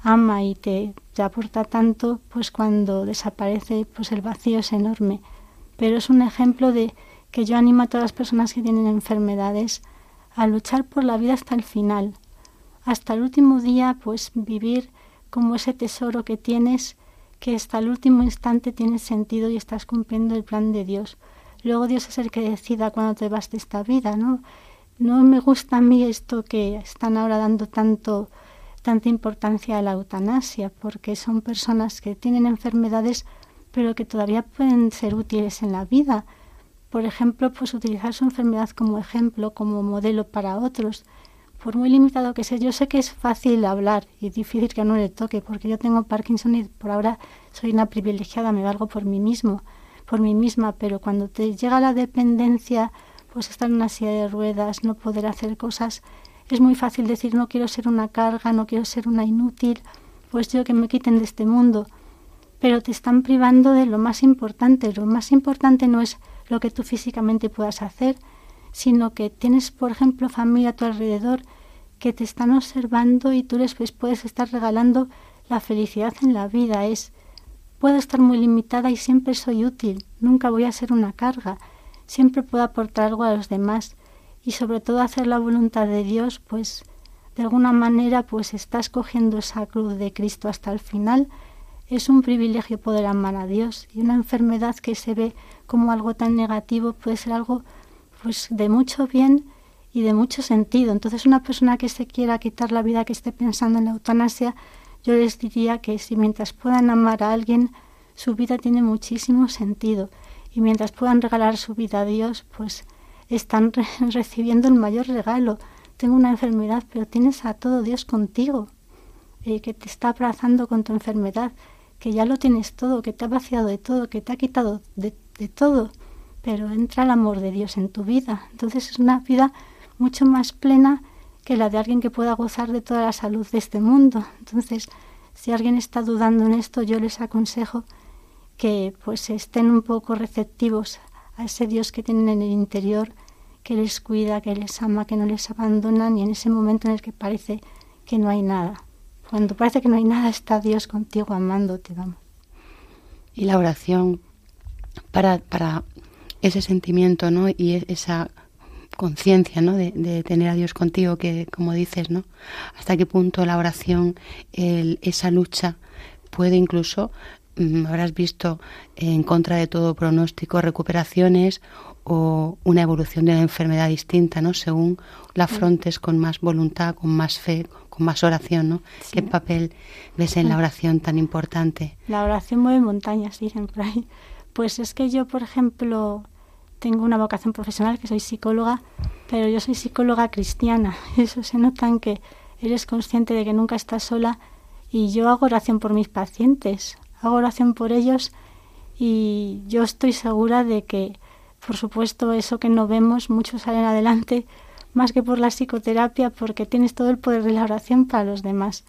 ama y te, te, aporta tanto, pues cuando desaparece, pues el vacío es enorme. Pero es un ejemplo de que yo animo a todas las personas que tienen enfermedades a luchar por la vida hasta el final, hasta el último día, pues vivir como ese tesoro que tienes, que hasta el último instante tiene sentido y estás cumpliendo el plan de Dios. Luego Dios es el que decida cuándo te vas de esta vida, ¿no? No me gusta a mí esto que están ahora dando tanto tanta importancia a la eutanasia, porque son personas que tienen enfermedades pero que todavía pueden ser útiles en la vida. Por ejemplo, pues utilizar su enfermedad como ejemplo, como modelo para otros. Por muy limitado que sea, yo sé que es fácil hablar y difícil que no le toque, porque yo tengo Parkinson y por ahora soy una privilegiada, me valgo por mí mismo por mí misma, pero cuando te llega la dependencia, pues estar en una silla de ruedas, no poder hacer cosas, es muy fácil decir no quiero ser una carga, no quiero ser una inútil, pues yo que me quiten de este mundo. Pero te están privando de lo más importante. Lo más importante no es lo que tú físicamente puedas hacer, sino que tienes, por ejemplo, familia a tu alrededor que te están observando y tú les puedes estar regalando la felicidad en la vida. Es Puedo estar muy limitada y siempre soy útil, nunca voy a ser una carga, siempre puedo aportar algo a los demás y sobre todo hacer la voluntad de Dios, pues de alguna manera pues estás cogiendo esa cruz de Cristo hasta el final. Es un privilegio poder amar a Dios y una enfermedad que se ve como algo tan negativo puede ser algo pues de mucho bien y de mucho sentido. Entonces una persona que se quiera quitar la vida, que esté pensando en la eutanasia, yo les diría que si mientras puedan amar a alguien, su vida tiene muchísimo sentido. Y mientras puedan regalar su vida a Dios, pues están recibiendo el mayor regalo. Tengo una enfermedad, pero tienes a todo Dios contigo, eh, que te está abrazando con tu enfermedad, que ya lo tienes todo, que te ha vaciado de todo, que te ha quitado de, de todo, pero entra el amor de Dios en tu vida. Entonces es una vida mucho más plena que la de alguien que pueda gozar de toda la salud de este mundo. Entonces, si alguien está dudando en esto, yo les aconsejo que pues estén un poco receptivos a ese Dios que tienen en el interior, que les cuida, que les ama, que no les abandona, ni en ese momento en el que parece que no hay nada. Cuando parece que no hay nada, está Dios contigo amándote, vamos. Y la oración para, para ese sentimiento, ¿no? Y esa conciencia, ¿no? De, tener a Dios contigo, que como dices, ¿no? Hasta qué punto la oración, esa lucha puede incluso Mm, habrás visto en contra de todo pronóstico recuperaciones o una evolución de la enfermedad distinta, ¿no? Según la afrontes con más voluntad, con más fe, con más oración, ¿no? ¿Qué papel ves en la oración tan importante? La oración mueve montañas, dicen por ahí. Pues es que yo, por ejemplo, tengo una vocación profesional, que soy psicóloga, pero yo soy psicóloga cristiana. Eso se nota en que eres consciente de que nunca estás sola y yo hago oración por mis pacientes hago oración por ellos y yo estoy segura de que, por supuesto, eso que no vemos, muchos salen adelante más que por la psicoterapia, porque tienes todo el poder de la oración para los demás.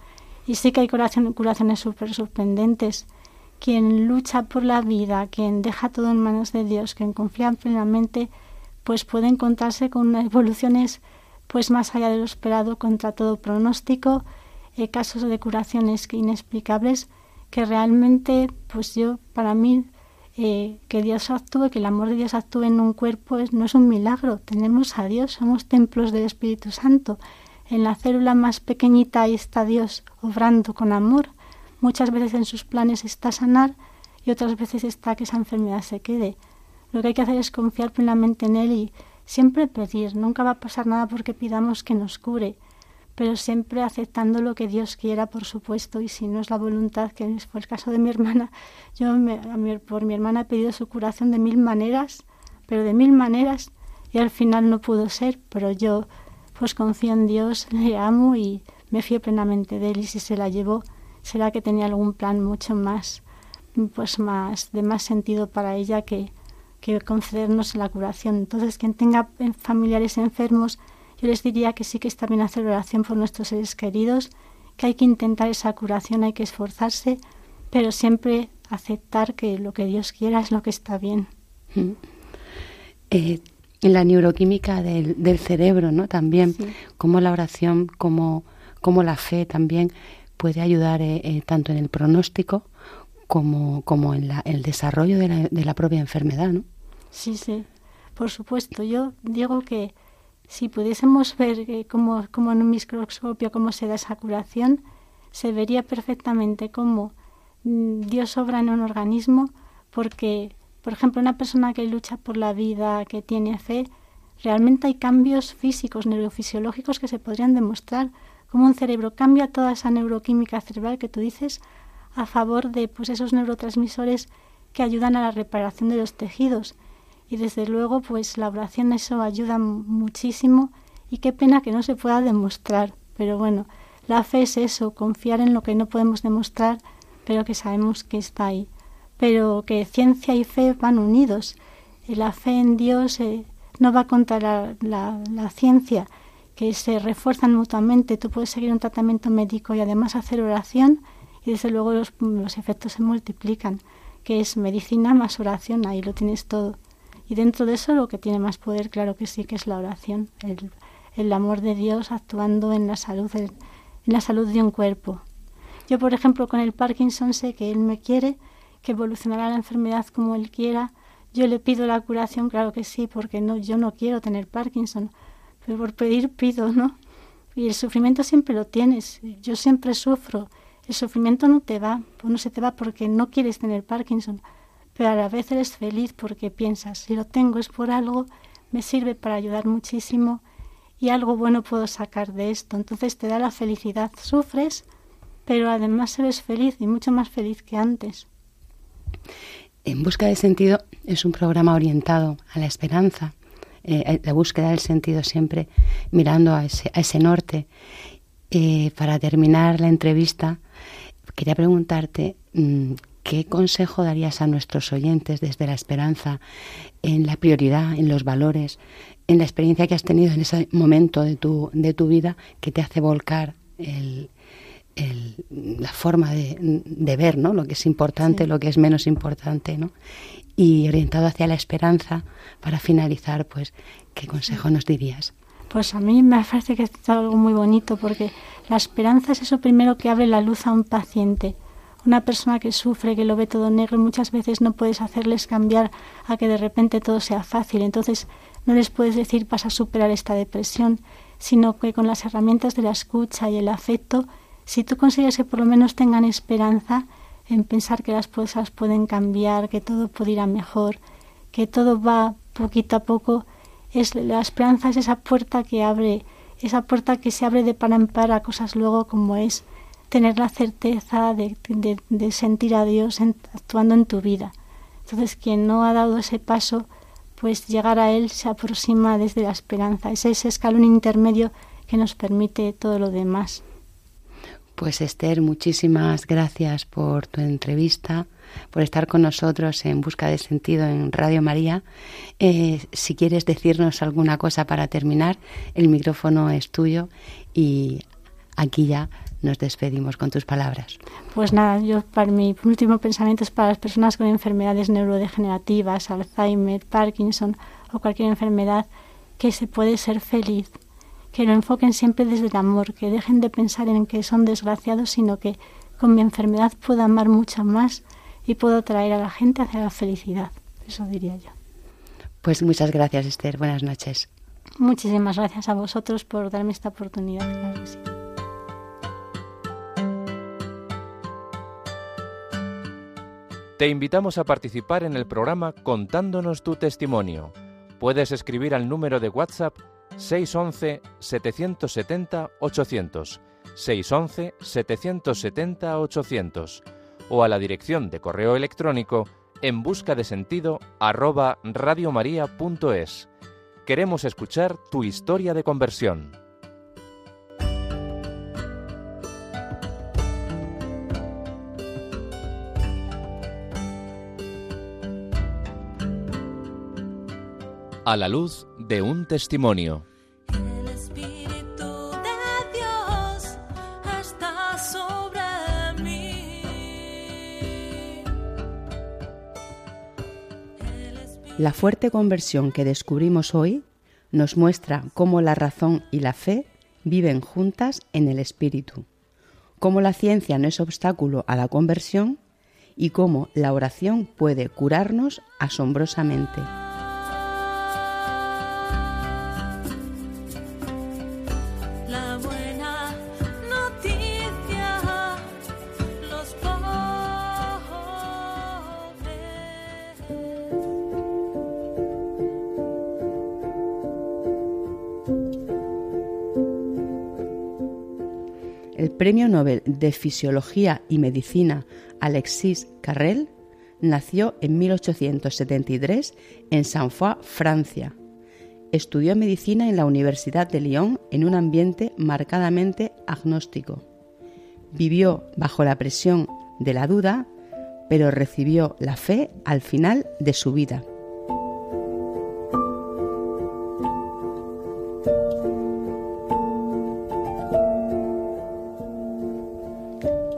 Y sí que hay curaciones súper sorprendentes. Quien lucha por la vida, quien deja todo en manos de Dios, quien confía plenamente, pues puede encontrarse con evoluciones pues más allá de lo esperado contra todo pronóstico, eh, casos de curaciones inexplicables que realmente, pues yo, para mí, eh, que Dios actúe, que el amor de Dios actúe en un cuerpo es, no es un milagro. Tenemos a Dios, somos templos del Espíritu Santo. En la célula más pequeñita ahí está Dios obrando con amor. Muchas veces en sus planes está sanar y otras veces está que esa enfermedad se quede. Lo que hay que hacer es confiar plenamente en Él y siempre pedir. Nunca va a pasar nada porque pidamos que nos cure pero siempre aceptando lo que Dios quiera, por supuesto, y si no es la voluntad, que fue el caso de mi hermana, yo por mi hermana he pedido su curación de mil maneras, pero de mil maneras, y al final no pudo ser, pero yo pues confío en Dios, le amo y me fío plenamente de él, y si se la llevó, será que tenía algún plan mucho más, pues más, de más sentido para ella que, que concedernos la curación. Entonces, quien tenga familiares enfermos, yo les diría que sí que está bien hacer oración por nuestros seres queridos, que hay que intentar esa curación, hay que esforzarse, pero siempre aceptar que lo que Dios quiera es lo que está bien. Mm. Eh, en la neuroquímica del, del cerebro, ¿no? También, como la oración, como, como la fe también puede ayudar eh, eh, tanto en el pronóstico como, como en la, el desarrollo de la, de la propia enfermedad, ¿no? Sí, sí, por supuesto. Yo digo que si pudiésemos ver eh, como, en un microscopio cómo se da esa curación, se vería perfectamente cómo mm, Dios obra en un organismo, porque, por ejemplo, una persona que lucha por la vida, que tiene fe, realmente hay cambios físicos, neurofisiológicos que se podrían demostrar, cómo un cerebro cambia toda esa neuroquímica cerebral que tú dices a favor de pues, esos neurotransmisores que ayudan a la reparación de los tejidos. Y desde luego pues la oración eso ayuda muchísimo y qué pena que no se pueda demostrar, pero bueno, la fe es eso, confiar en lo que no podemos demostrar, pero que sabemos que está ahí, pero que ciencia y fe van unidos. La fe en Dios eh, no va contra la, la, ciencia, que se refuerzan mutuamente. Tú puedes seguir un tratamiento médico y además hacer oración y desde luego los, los efectos se multiplican, que es medicina más oración, ahí lo tienes todo. Y dentro de eso lo que tiene más poder, claro que sí, que es la oración, el, el amor de Dios actuando en la salud, en la salud de un cuerpo. Yo, por ejemplo, con el Parkinson sé que Él me quiere, que evolucionará la enfermedad como Él quiera. Yo le pido la curación, claro que sí, porque no, yo no quiero tener Parkinson, pero por pedir pido, ¿no? Y el sufrimiento siempre lo tienes. Yo siempre sufro. El sufrimiento no te va, no se te va porque no quieres tener Parkinson, pero a la vez eres feliz porque piensas, si lo tengo es por algo, me sirve para ayudar muchísimo y algo bueno puedo sacar de esto. Entonces te da la felicidad, sufres, pero además eres feliz y mucho más feliz que antes. En Busca de Sentido es un programa orientado a la esperanza, eh, la búsqueda del sentido siempre mirando a ese, a ese norte. Eh, para terminar la entrevista, quería preguntarte mm, qué consejo darías a nuestros oyentes desde la esperanza en la prioridad, en los valores, en la experiencia que has tenido en ese momento de tu, de tu vida que te hace volcar el, la forma de, de, ver ¿no? lo que es importante, lo que es menos importante, ¿no? Y orientado hacia la esperanza, para finalizar, pues, ¿qué consejo nos dirías? Pues a mí me parece que es algo muy bonito porque la esperanza es eso primero que abre la luz a un paciente. Una persona que sufre, que lo ve todo negro, muchas veces no puedes hacerles cambiar a que de repente todo sea fácil. Entonces no les puedes decir vas a superar esta depresión, sino que con las herramientas de la escucha y el afecto, si tú consigues que por lo menos tengan esperanza en pensar que las cosas pueden cambiar, que todo puede ir a mejor, que todo va poquito a poco, es la esperanza es esa puerta que abre, esa puerta que se abre de par en par a cosas luego como es tener la certeza de, de sentir a Dios actuando en tu vida. Entonces, quien no ha dado ese paso, pues llegar a Él se aproxima desde la esperanza. Es ese escalón intermedio que nos permite todo lo demás. Pues Esther, muchísimas gracias por tu entrevista, por estar con nosotros en Busca de Sentido en Radio María. Eh, si quieres decirnos alguna cosa para terminar, el micrófono es tuyo y aquí ya nos despedimos con tus palabras. Pues nada, yo para mi último pensamiento es para las personas con enfermedades neurodegenerativas, Alzheimer, Parkinson o cualquier enfermedad, que se puede ser feliz que lo enfoquen siempre desde el amor, que dejen de pensar en que son desgraciados, sino que con mi enfermedad puedo amar mucho más y puedo traer a la gente hacia la felicidad. Eso diría yo. Pues muchas gracias, Esther. Buenas noches. Muchísimas gracias a vosotros por darme esta oportunidad. Te invitamos a participar en el programa contándonos tu testimonio. Puedes escribir al número de WhatsApp 611-770-800, 611-770-800 o a la dirección de correo electrónico en busca de sentido arroba radiomaria.es. Queremos escuchar tu historia de conversión. A la luz de un testimonio. El Espíritu de Dios está sobre mí. La fuerte conversión que descubrimos hoy nos muestra cómo la razón y la fe viven juntas en el Espíritu, cómo la ciencia no es obstáculo a la conversión y cómo la oración puede curarnos asombrosamente. Premio Nobel de Fisiología y Medicina Alexis Carrel nació en 1873 en Saint-Foy, Francia. Estudió medicina en la Universidad de Lyon en un ambiente marcadamente agnóstico. Vivió bajo la presión de la duda, pero recibió la fe al final de su vida.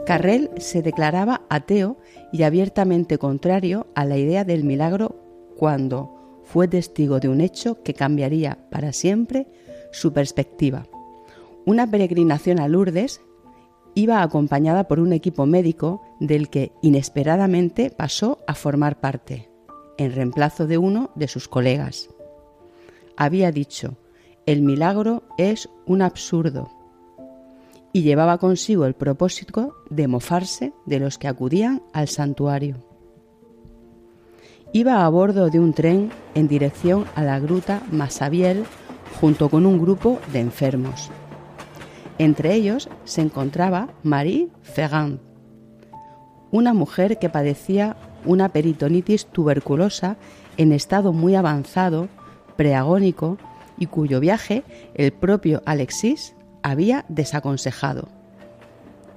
Carrel se declaraba ateo y abiertamente contrario a la idea del milagro cuando fue testigo de un hecho que cambiaría para siempre su perspectiva. Una peregrinación a Lourdes iba acompañada por un equipo médico del que inesperadamente pasó a formar parte, en reemplazo de uno de sus colegas. Había dicho, el milagro es un absurdo, y llevaba consigo el propósito de mofarse de los que acudían al santuario. Iba a bordo de un tren en dirección a la gruta Masabiel junto con un grupo de enfermos. Entre ellos se encontraba Marie Ferrand, una mujer que padecía una peritonitis tuberculosa en estado muy avanzado, preagónico y cuyo viaje el propio Alexis había desaconsejado.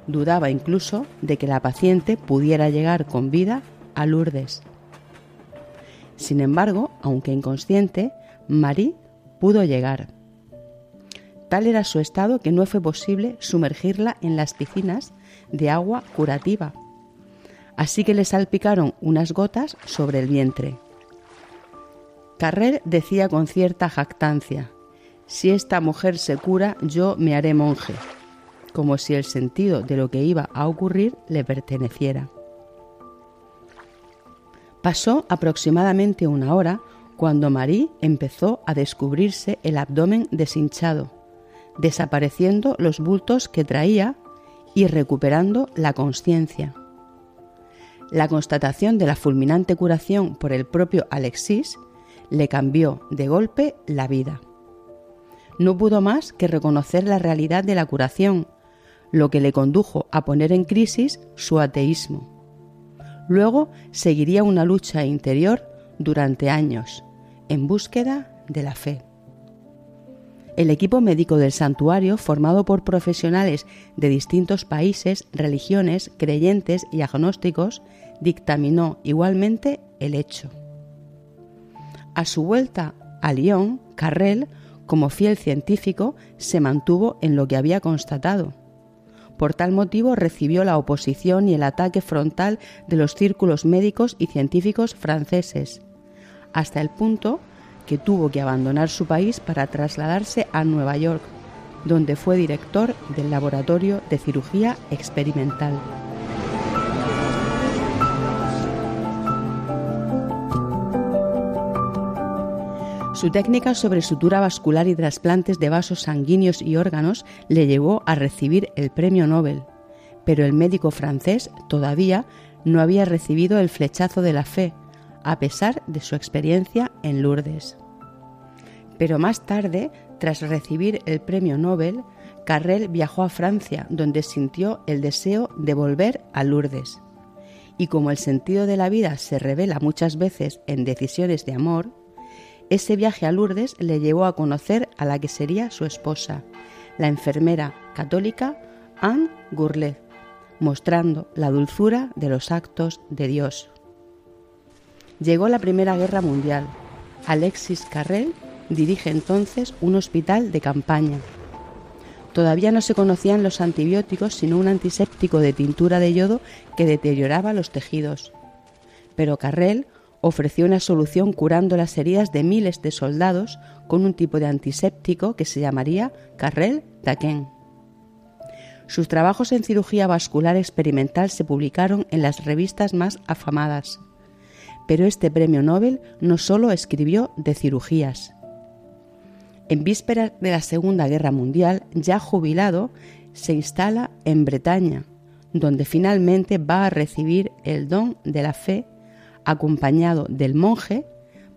Dudaba incluso de que la paciente pudiera llegar con vida a Lourdes. Sin embargo, aunque inconsciente, Marie pudo llegar. Tal era su estado que no fue posible sumergirla en las piscinas de agua curativa. Así que le salpicaron unas gotas sobre el vientre. Carrer decía con cierta jactancia, si esta mujer se cura, yo me haré monje, como si el sentido de lo que iba a ocurrir le perteneciera. Pasó aproximadamente una hora cuando Marie empezó a descubrirse el abdomen deshinchado desapareciendo los bultos que traía y recuperando la conciencia. La constatación de la fulminante curación por el propio Alexis le cambió de golpe la vida. No pudo más que reconocer la realidad de la curación, lo que le condujo a poner en crisis su ateísmo. Luego seguiría una lucha interior durante años, en búsqueda de la fe. El equipo médico del santuario, formado por profesionales de distintos países, religiones, creyentes y agnósticos, dictaminó igualmente el hecho. A su vuelta a Lyon, Carrel, como fiel científico, se mantuvo en lo que había constatado. Por tal motivo recibió la oposición y el ataque frontal de los círculos médicos y científicos franceses, hasta el punto que tuvo que abandonar su país para trasladarse a Nueva York, donde fue director del Laboratorio de Cirugía Experimental. Su técnica sobre sutura vascular y trasplantes de vasos sanguíneos y órganos le llevó a recibir el premio Nobel, pero el médico francés todavía no había recibido el flechazo de la fe, a pesar de su experiencia en Lourdes. Pero más tarde, tras recibir el premio Nobel, Carrel viajó a Francia, donde sintió el deseo de volver a Lourdes. Y como el sentido de la vida se revela muchas veces en decisiones de amor, ese viaje a Lourdes le llevó a conocer a la que sería su esposa, la enfermera católica Anne Gourlet, mostrando la dulzura de los actos de Dios. Llegó la Primera Guerra Mundial. Alexis Carrel dirige entonces un hospital de campaña. Todavía no se conocían los antibióticos, sino un antiséptico de tintura de yodo que deterioraba los tejidos. Pero Carrel ofreció una solución curando las heridas de miles de soldados con un tipo de antiséptico que se llamaría Carrel Taquén. Sus trabajos en cirugía vascular experimental se publicaron en las revistas más afamadas. Pero este premio Nobel no solo escribió de cirugías. En vísperas de la Segunda Guerra Mundial, ya jubilado, se instala en Bretaña, donde finalmente va a recibir el don de la fe acompañado del monje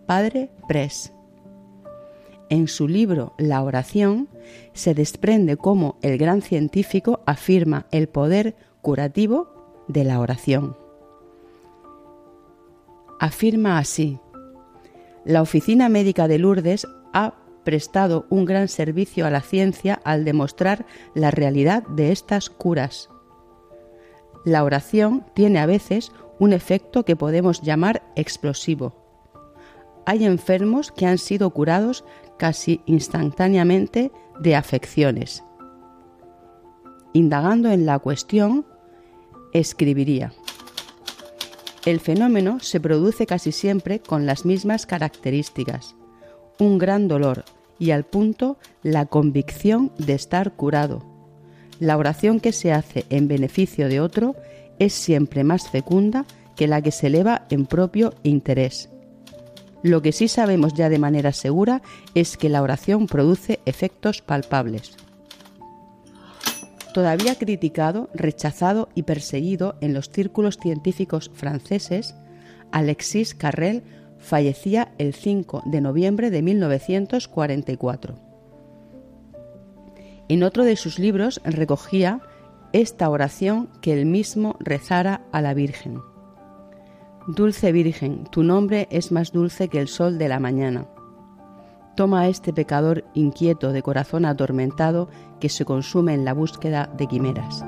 Padre Pres. En su libro La oración se desprende cómo el gran científico afirma el poder curativo de la oración afirma así, la Oficina Médica de Lourdes ha prestado un gran servicio a la ciencia al demostrar la realidad de estas curas. La oración tiene a veces un efecto que podemos llamar explosivo. Hay enfermos que han sido curados casi instantáneamente de afecciones. Indagando en la cuestión, escribiría. El fenómeno se produce casi siempre con las mismas características. Un gran dolor y al punto la convicción de estar curado. La oración que se hace en beneficio de otro es siempre más fecunda que la que se eleva en propio interés. Lo que sí sabemos ya de manera segura es que la oración produce efectos palpables todavía criticado, rechazado y perseguido en los círculos científicos franceses, Alexis Carrel fallecía el 5 de noviembre de 1944. En otro de sus libros recogía esta oración que él mismo rezara a la Virgen. Dulce Virgen, tu nombre es más dulce que el sol de la mañana. Toma a este pecador inquieto de corazón atormentado que se consume en la búsqueda de quimeras.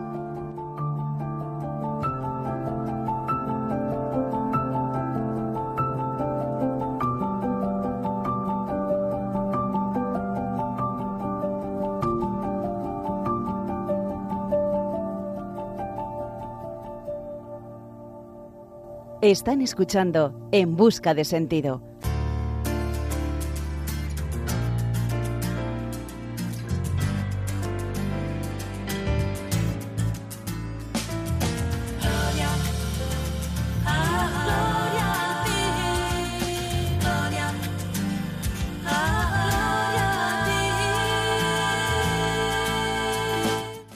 Están escuchando En Busca de Sentido.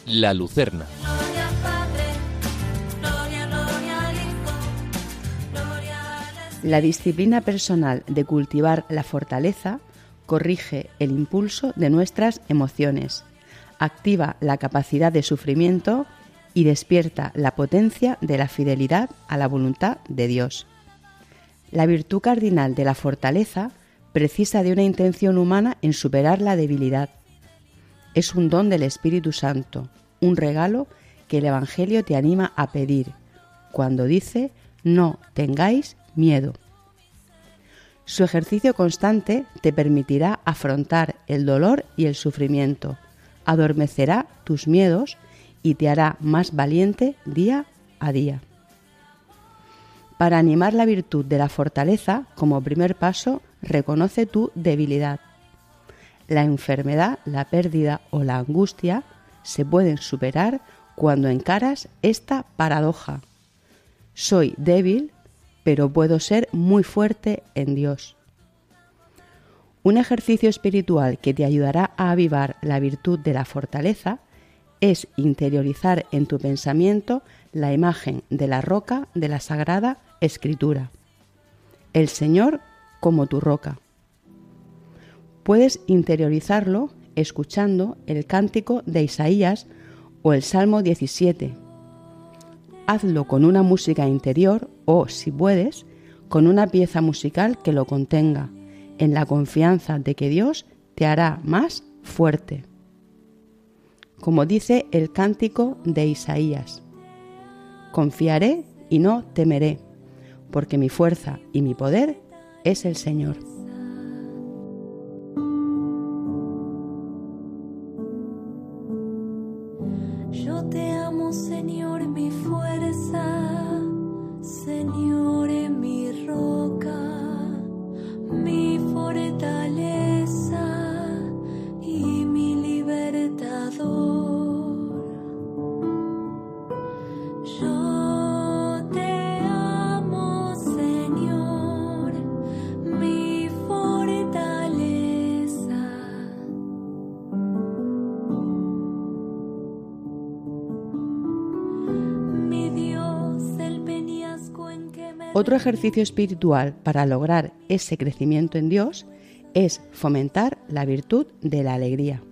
La Lucerna. La disciplina personal de cultivar la fortaleza corrige el impulso de nuestras emociones, activa la capacidad de sufrimiento y despierta la potencia de la fidelidad a la voluntad de Dios. La virtud cardinal de la fortaleza precisa de una intención humana en superar la debilidad. Es un don del Espíritu Santo, un regalo que el Evangelio te anima a pedir, cuando dice, no tengáis miedo. Su ejercicio constante te permitirá afrontar el dolor y el sufrimiento, adormecerá tus miedos y te hará más valiente día a día. Para animar la virtud de la fortaleza, como primer paso, reconoce tu debilidad. La enfermedad, la pérdida o la angustia se pueden superar cuando encaras esta paradoja. Soy débil, pero puedo ser muy fuerte en Dios. Un ejercicio espiritual que te ayudará a avivar la virtud de la fortaleza es interiorizar en tu pensamiento la imagen de la roca de la Sagrada Escritura. El Señor como tu roca. Puedes interiorizarlo escuchando el cántico de Isaías o el Salmo 17. Hazlo con una música interior o, si puedes, con una pieza musical que lo contenga, en la confianza de que Dios te hará más fuerte. Como dice el cántico de Isaías, confiaré y no temeré, porque mi fuerza y mi poder es el Señor. Señor, mi fuerza, Señor, mi roca, mi fortaleza. Otro ejercicio espiritual para lograr ese crecimiento en Dios es fomentar la virtud de la alegría.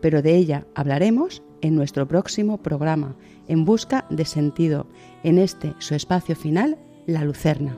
Pero de ella hablaremos en nuestro próximo programa, En Busca de Sentido, en este su espacio final, La Lucerna.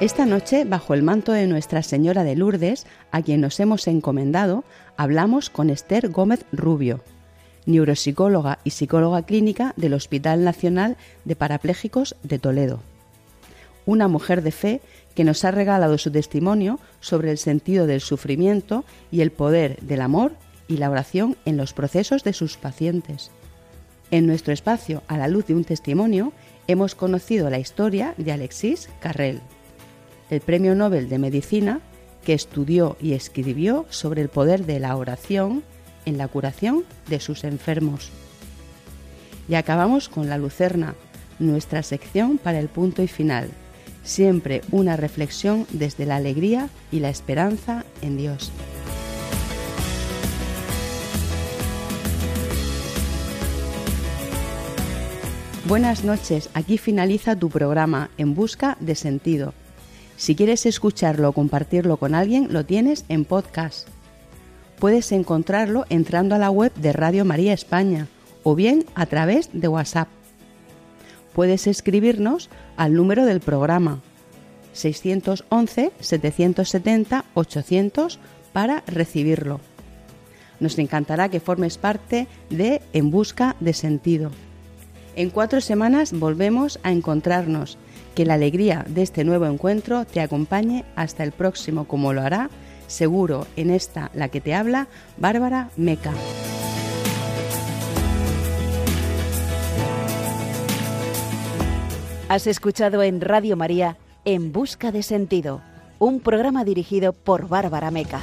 Esta noche, bajo el manto de Nuestra Señora de Lourdes, a quien nos hemos encomendado, hablamos con Esther Gómez Rubio, neuropsicóloga y psicóloga clínica del Hospital Nacional de Parapléjicos de Toledo. Una mujer de fe que nos ha regalado su testimonio sobre el sentido del sufrimiento y el poder del amor y la oración en los procesos de sus pacientes. En nuestro espacio A la luz de un testimonio hemos conocido la historia de Alexis Carrel el Premio Nobel de Medicina, que estudió y escribió sobre el poder de la oración en la curación de sus enfermos. Y acabamos con la Lucerna, nuestra sección para el punto y final, siempre una reflexión desde la alegría y la esperanza en Dios. Buenas noches, aquí finaliza tu programa En Busca de Sentido. Si quieres escucharlo o compartirlo con alguien, lo tienes en podcast. Puedes encontrarlo entrando a la web de Radio María España o bien a través de WhatsApp. Puedes escribirnos al número del programa 611-770-800 para recibirlo. Nos encantará que formes parte de En Busca de Sentido. En cuatro semanas volvemos a encontrarnos. Que la alegría de este nuevo encuentro te acompañe hasta el próximo, como lo hará seguro en esta la que te habla, Bárbara Meca. Has escuchado en Radio María En Busca de Sentido, un programa dirigido por Bárbara Meca.